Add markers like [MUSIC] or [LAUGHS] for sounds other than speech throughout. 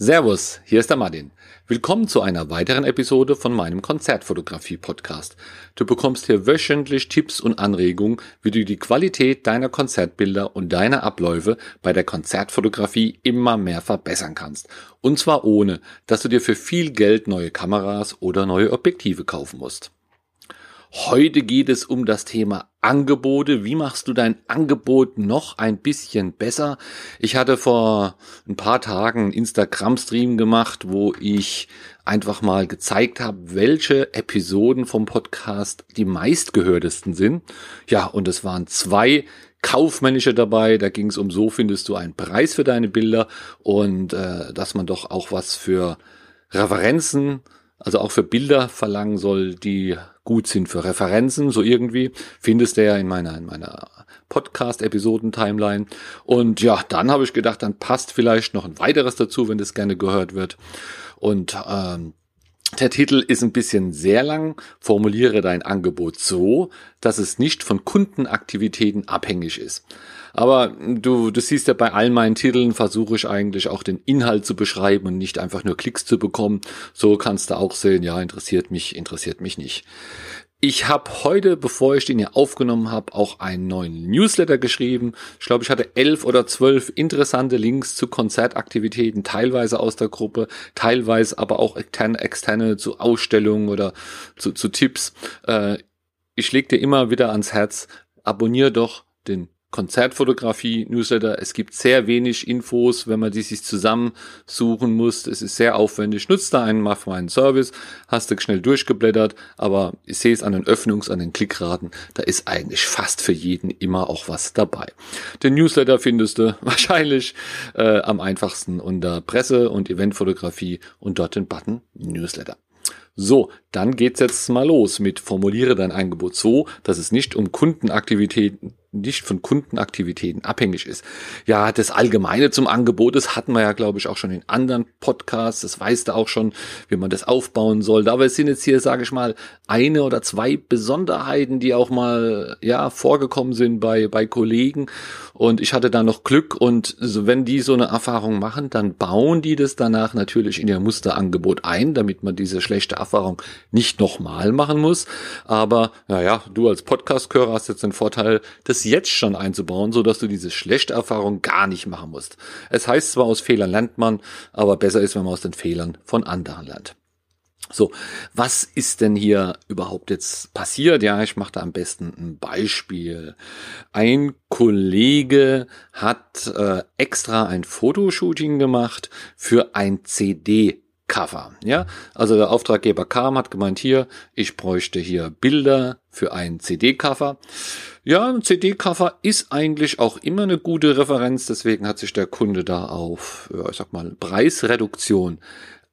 Servus, hier ist der Martin. Willkommen zu einer weiteren Episode von meinem Konzertfotografie-Podcast. Du bekommst hier wöchentlich Tipps und Anregungen, wie du die Qualität deiner Konzertbilder und deiner Abläufe bei der Konzertfotografie immer mehr verbessern kannst. Und zwar ohne, dass du dir für viel Geld neue Kameras oder neue Objektive kaufen musst. Heute geht es um das Thema Angebote. Wie machst du dein Angebot noch ein bisschen besser? Ich hatte vor ein paar Tagen einen Instagram-Stream gemacht, wo ich einfach mal gezeigt habe, welche Episoden vom Podcast die meistgehörtesten sind. Ja, und es waren zwei kaufmännische dabei. Da ging es um, so findest du einen Preis für deine Bilder und äh, dass man doch auch was für Referenzen also auch für Bilder verlangen soll, die gut sind für Referenzen, so irgendwie, findest du ja in meiner, in meiner Podcast-Episoden-Timeline. Und ja, dann habe ich gedacht, dann passt vielleicht noch ein weiteres dazu, wenn das gerne gehört wird. Und ähm, der Titel ist ein bisschen sehr lang. Formuliere dein Angebot so, dass es nicht von Kundenaktivitäten abhängig ist. Aber du, du siehst ja bei all meinen Titeln versuche ich eigentlich auch den Inhalt zu beschreiben und nicht einfach nur Klicks zu bekommen. So kannst du auch sehen, ja, interessiert mich, interessiert mich nicht. Ich habe heute, bevor ich den hier aufgenommen habe, auch einen neuen Newsletter geschrieben. Ich glaube, ich hatte elf oder zwölf interessante Links zu Konzertaktivitäten, teilweise aus der Gruppe, teilweise aber auch externe, externe zu Ausstellungen oder zu, zu Tipps. Äh, ich leg dir immer wieder ans Herz, abonnier doch den Konzertfotografie-Newsletter. Es gibt sehr wenig Infos, wenn man die sich zusammensuchen muss. Es ist sehr aufwendig. Nutzt da einen, mach meinen Service, hast du schnell durchgeblättert, aber ich sehe es an den Öffnungs-, an den Klickraten, da ist eigentlich fast für jeden immer auch was dabei. Den Newsletter findest du [LAUGHS] wahrscheinlich äh, am einfachsten unter Presse- und Eventfotografie und dort den Button Newsletter. So, dann geht's jetzt mal los mit formuliere dein Angebot so, dass es nicht um Kundenaktivitäten nicht von Kundenaktivitäten abhängig ist. Ja, das Allgemeine zum Angebot, das hatten wir ja, glaube ich, auch schon in anderen Podcasts. Das weißt du auch schon, wie man das aufbauen soll. Aber es sind jetzt hier, sage ich mal, eine oder zwei Besonderheiten, die auch mal, ja, vorgekommen sind bei, bei Kollegen. Und ich hatte da noch Glück. Und wenn die so eine Erfahrung machen, dann bauen die das danach natürlich in ihr Musterangebot ein, damit man diese schlechte Erfahrung nicht nochmal machen muss. Aber, naja, du als Podcast-Hörer hast jetzt den Vorteil, das es jetzt schon einzubauen, so dass du diese schlechte Erfahrung gar nicht machen musst. Es heißt zwar aus Fehlern lernt man, aber besser ist, wenn man aus den Fehlern von anderen lernt. So, was ist denn hier überhaupt jetzt passiert? Ja, ich mache da am besten ein Beispiel. Ein Kollege hat äh, extra ein Fotoshooting gemacht für ein CD Cover. Ja, also der Auftraggeber kam, hat gemeint, hier, ich bräuchte hier Bilder für ein CD-Cover. Ja, ein CD-Cover ist eigentlich auch immer eine gute Referenz, deswegen hat sich der Kunde da auf, ja, ich sag mal, Preisreduktion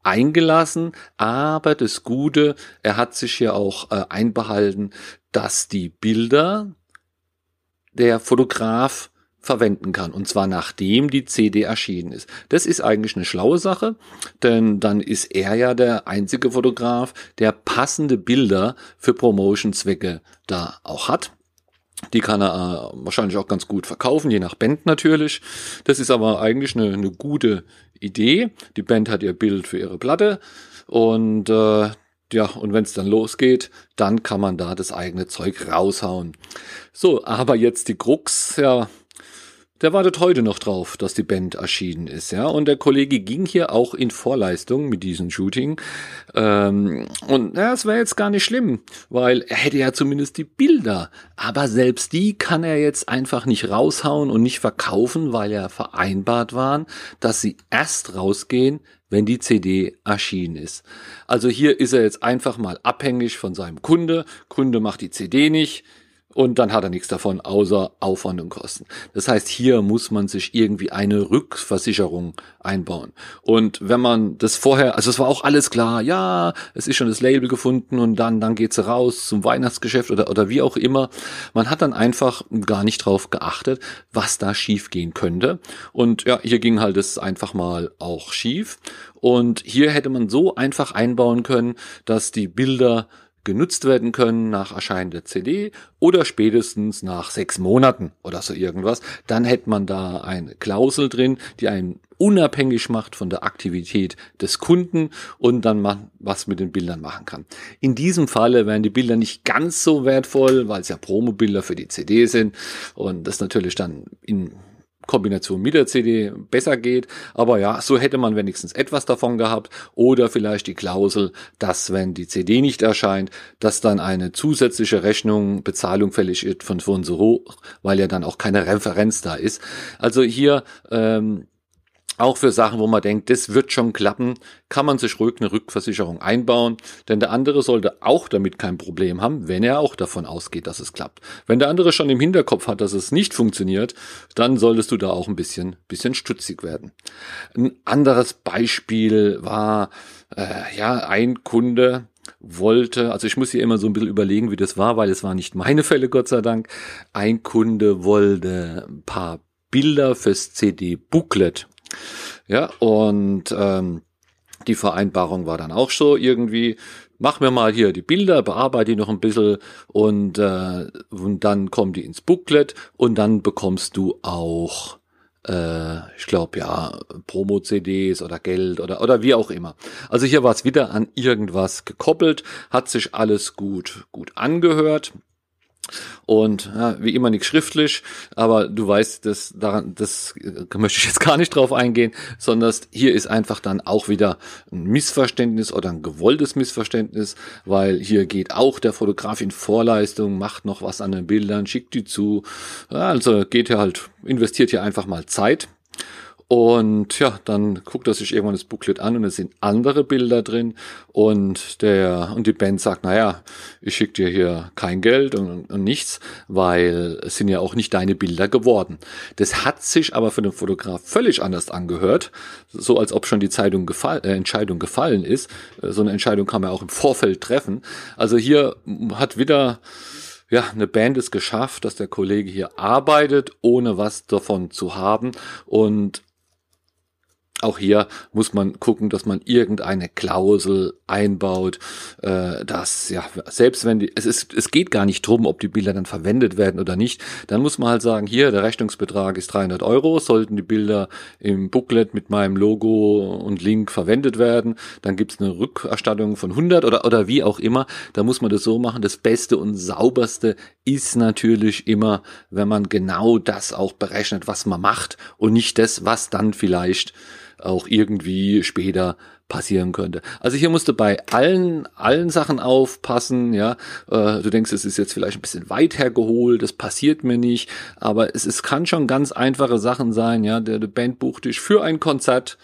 eingelassen. Aber das Gute, er hat sich hier auch äh, einbehalten, dass die Bilder der Fotograf verwenden kann. Und zwar nachdem die CD erschienen ist. Das ist eigentlich eine schlaue Sache, denn dann ist er ja der einzige Fotograf, der passende Bilder für Promotion-Zwecke da auch hat. Die kann er äh, wahrscheinlich auch ganz gut verkaufen, je nach Band natürlich. Das ist aber eigentlich eine, eine gute Idee. Die Band hat ihr Bild für ihre Platte und äh, ja, und wenn es dann losgeht, dann kann man da das eigene Zeug raushauen. So, aber jetzt die Krux, ja, der wartet heute noch drauf, dass die Band erschienen ist, ja. Und der Kollege ging hier auch in Vorleistung mit diesem Shooting. Ähm, und ja, es wäre jetzt gar nicht schlimm, weil er hätte ja zumindest die Bilder. Aber selbst die kann er jetzt einfach nicht raushauen und nicht verkaufen, weil ja vereinbart waren, dass sie erst rausgehen, wenn die CD erschienen ist. Also hier ist er jetzt einfach mal abhängig von seinem Kunde. Kunde macht die CD nicht und dann hat er nichts davon, außer Aufwand und Kosten. Das heißt, hier muss man sich irgendwie eine Rückversicherung einbauen. Und wenn man das vorher, also es war auch alles klar, ja, es ist schon das Label gefunden und dann, dann geht's raus zum Weihnachtsgeschäft oder, oder wie auch immer. Man hat dann einfach gar nicht drauf geachtet, was da schief gehen könnte. Und ja, hier ging halt es einfach mal auch schief. Und hier hätte man so einfach einbauen können, dass die Bilder genutzt werden können nach Erscheinen der CD oder spätestens nach sechs Monaten oder so irgendwas. Dann hätte man da eine Klausel drin, die einen unabhängig macht von der Aktivität des Kunden und dann man was mit den Bildern machen kann. In diesem Falle wären die Bilder nicht ganz so wertvoll, weil es ja Promobilder für die CD sind und das natürlich dann in Kombination mit der CD besser geht. Aber ja, so hätte man wenigstens etwas davon gehabt. Oder vielleicht die Klausel, dass wenn die CD nicht erscheint, dass dann eine zusätzliche Rechnung, Bezahlung fällig ist von so hoch, weil ja dann auch keine Referenz da ist. Also hier ähm, auch für Sachen, wo man denkt, das wird schon klappen, kann man sich ruhig eine Rückversicherung einbauen, denn der andere sollte auch damit kein Problem haben, wenn er auch davon ausgeht, dass es klappt. Wenn der andere schon im Hinterkopf hat, dass es nicht funktioniert, dann solltest du da auch ein bisschen, bisschen stutzig werden. Ein anderes Beispiel war, äh, ja, ein Kunde, wollte, also ich muss hier immer so ein bisschen überlegen, wie das war, weil es waren nicht meine Fälle, Gott sei Dank. Ein Kunde wollte ein paar Bilder fürs CD-Booklet ja, und ähm, die Vereinbarung war dann auch so irgendwie, mach mir mal hier die Bilder, bearbeite die noch ein bisschen und, äh, und dann kommen die ins Booklet und dann bekommst du auch äh, ich glaube ja, Promo-CDs oder Geld oder, oder wie auch immer. Also hier war es wieder an irgendwas gekoppelt, hat sich alles gut, gut angehört. Und ja, wie immer nichts schriftlich, aber du weißt, das, daran, das möchte ich jetzt gar nicht drauf eingehen, sondern hier ist einfach dann auch wieder ein Missverständnis oder ein gewolltes Missverständnis, weil hier geht auch der Fotograf in Vorleistung, macht noch was an den Bildern, schickt die zu. Ja, also geht hier halt, investiert hier einfach mal Zeit und ja, dann guckt er sich irgendwann das Booklet an und es sind andere Bilder drin und der und die Band sagt, naja, ich schicke dir hier kein Geld und, und, nichts, weil es sind ja auch nicht deine Bilder geworden. Das hat sich aber für den Fotograf völlig anders angehört, so als ob schon die Zeitung gefall, äh, Entscheidung gefallen ist. So eine Entscheidung kann man auch im Vorfeld treffen. Also hier hat wieder ja, eine Band es geschafft, dass der Kollege hier arbeitet, ohne was davon zu haben und auch hier muss man gucken, dass man irgendeine Klausel einbaut, äh, dass ja selbst wenn die es ist es geht gar nicht drum, ob die Bilder dann verwendet werden oder nicht, dann muss man halt sagen, hier der Rechnungsbetrag ist 300 Euro, sollten die Bilder im Booklet mit meinem Logo und Link verwendet werden, dann gibt's eine Rückerstattung von 100 oder oder wie auch immer. Da muss man das so machen. Das Beste und sauberste ist natürlich immer, wenn man genau das auch berechnet, was man macht und nicht das, was dann vielleicht auch irgendwie später passieren könnte. Also hier musst du bei allen, allen Sachen aufpassen, ja. Äh, du denkst, es ist jetzt vielleicht ein bisschen weit hergeholt, das passiert mir nicht, aber es, es kann schon ganz einfache Sachen sein, ja. Der, der Band bucht dich für ein Konzert,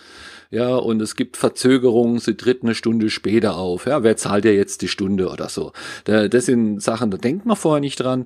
ja, und es gibt Verzögerungen, sie tritt eine Stunde später auf, ja, wer zahlt dir jetzt die Stunde oder so. Das sind Sachen, da denkt man vorher nicht dran,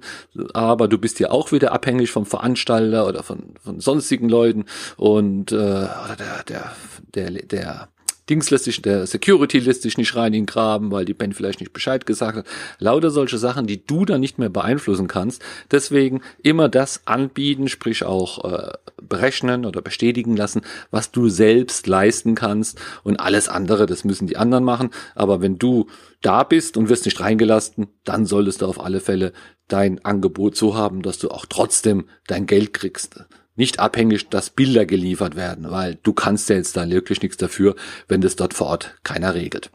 aber du bist ja auch wieder abhängig vom Veranstalter oder von, von sonstigen Leuten. Und äh, oder der, der, der, der Dings lässt sich, der Security lässt sich nicht rein in den Graben, weil die Band vielleicht nicht Bescheid gesagt hat. Lauter solche Sachen, die du dann nicht mehr beeinflussen kannst. Deswegen immer das anbieten, sprich auch äh, berechnen oder bestätigen lassen, was du selbst leisten kannst und alles andere, das müssen die anderen machen. Aber wenn du da bist und wirst nicht reingelassen, dann solltest du auf alle Fälle dein Angebot so haben, dass du auch trotzdem dein Geld kriegst nicht abhängig, dass Bilder geliefert werden, weil du kannst ja jetzt da wirklich nichts dafür, wenn das dort vor Ort keiner regelt.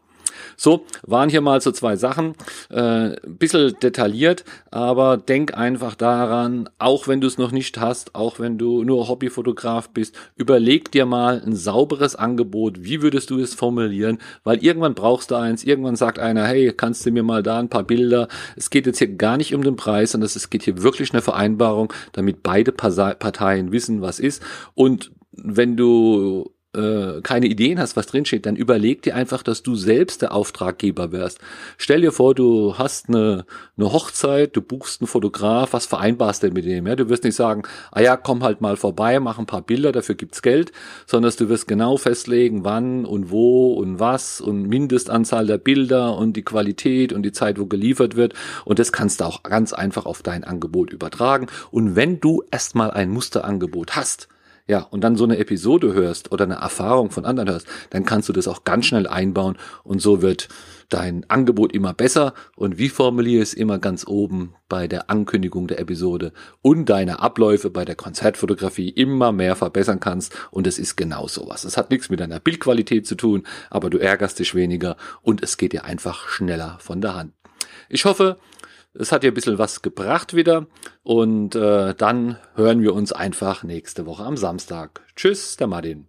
So, waren hier mal so zwei Sachen. Äh, bisschen detailliert, aber denk einfach daran, auch wenn du es noch nicht hast, auch wenn du nur Hobbyfotograf bist, überleg dir mal ein sauberes Angebot. Wie würdest du es formulieren? Weil irgendwann brauchst du eins, irgendwann sagt einer, hey, kannst du mir mal da ein paar Bilder? Es geht jetzt hier gar nicht um den Preis, sondern es geht hier wirklich eine Vereinbarung, damit beide Parteien wissen, was ist. Und wenn du äh, keine Ideen hast, was drinsteht, dann überleg dir einfach, dass du selbst der Auftraggeber wärst. Stell dir vor, du hast eine, eine Hochzeit, du buchst einen Fotograf, was vereinbarst du mit dem? Ja? Du wirst nicht sagen, ah ja, komm halt mal vorbei, mach ein paar Bilder, dafür gibt's Geld, sondern du wirst genau festlegen, wann und wo und was und Mindestanzahl der Bilder und die Qualität und die Zeit, wo geliefert wird. Und das kannst du auch ganz einfach auf dein Angebot übertragen. Und wenn du erstmal ein Musterangebot hast, ja, und dann so eine Episode hörst oder eine Erfahrung von anderen hörst, dann kannst du das auch ganz schnell einbauen und so wird dein Angebot immer besser und wie formuliere es immer ganz oben bei der Ankündigung der Episode und deine Abläufe bei der Konzertfotografie immer mehr verbessern kannst und es ist genau sowas. Es hat nichts mit deiner Bildqualität zu tun, aber du ärgerst dich weniger und es geht dir einfach schneller von der Hand. Ich hoffe, es hat dir ein bisschen was gebracht wieder und äh, dann hören wir uns einfach nächste Woche am Samstag. Tschüss, der Martin.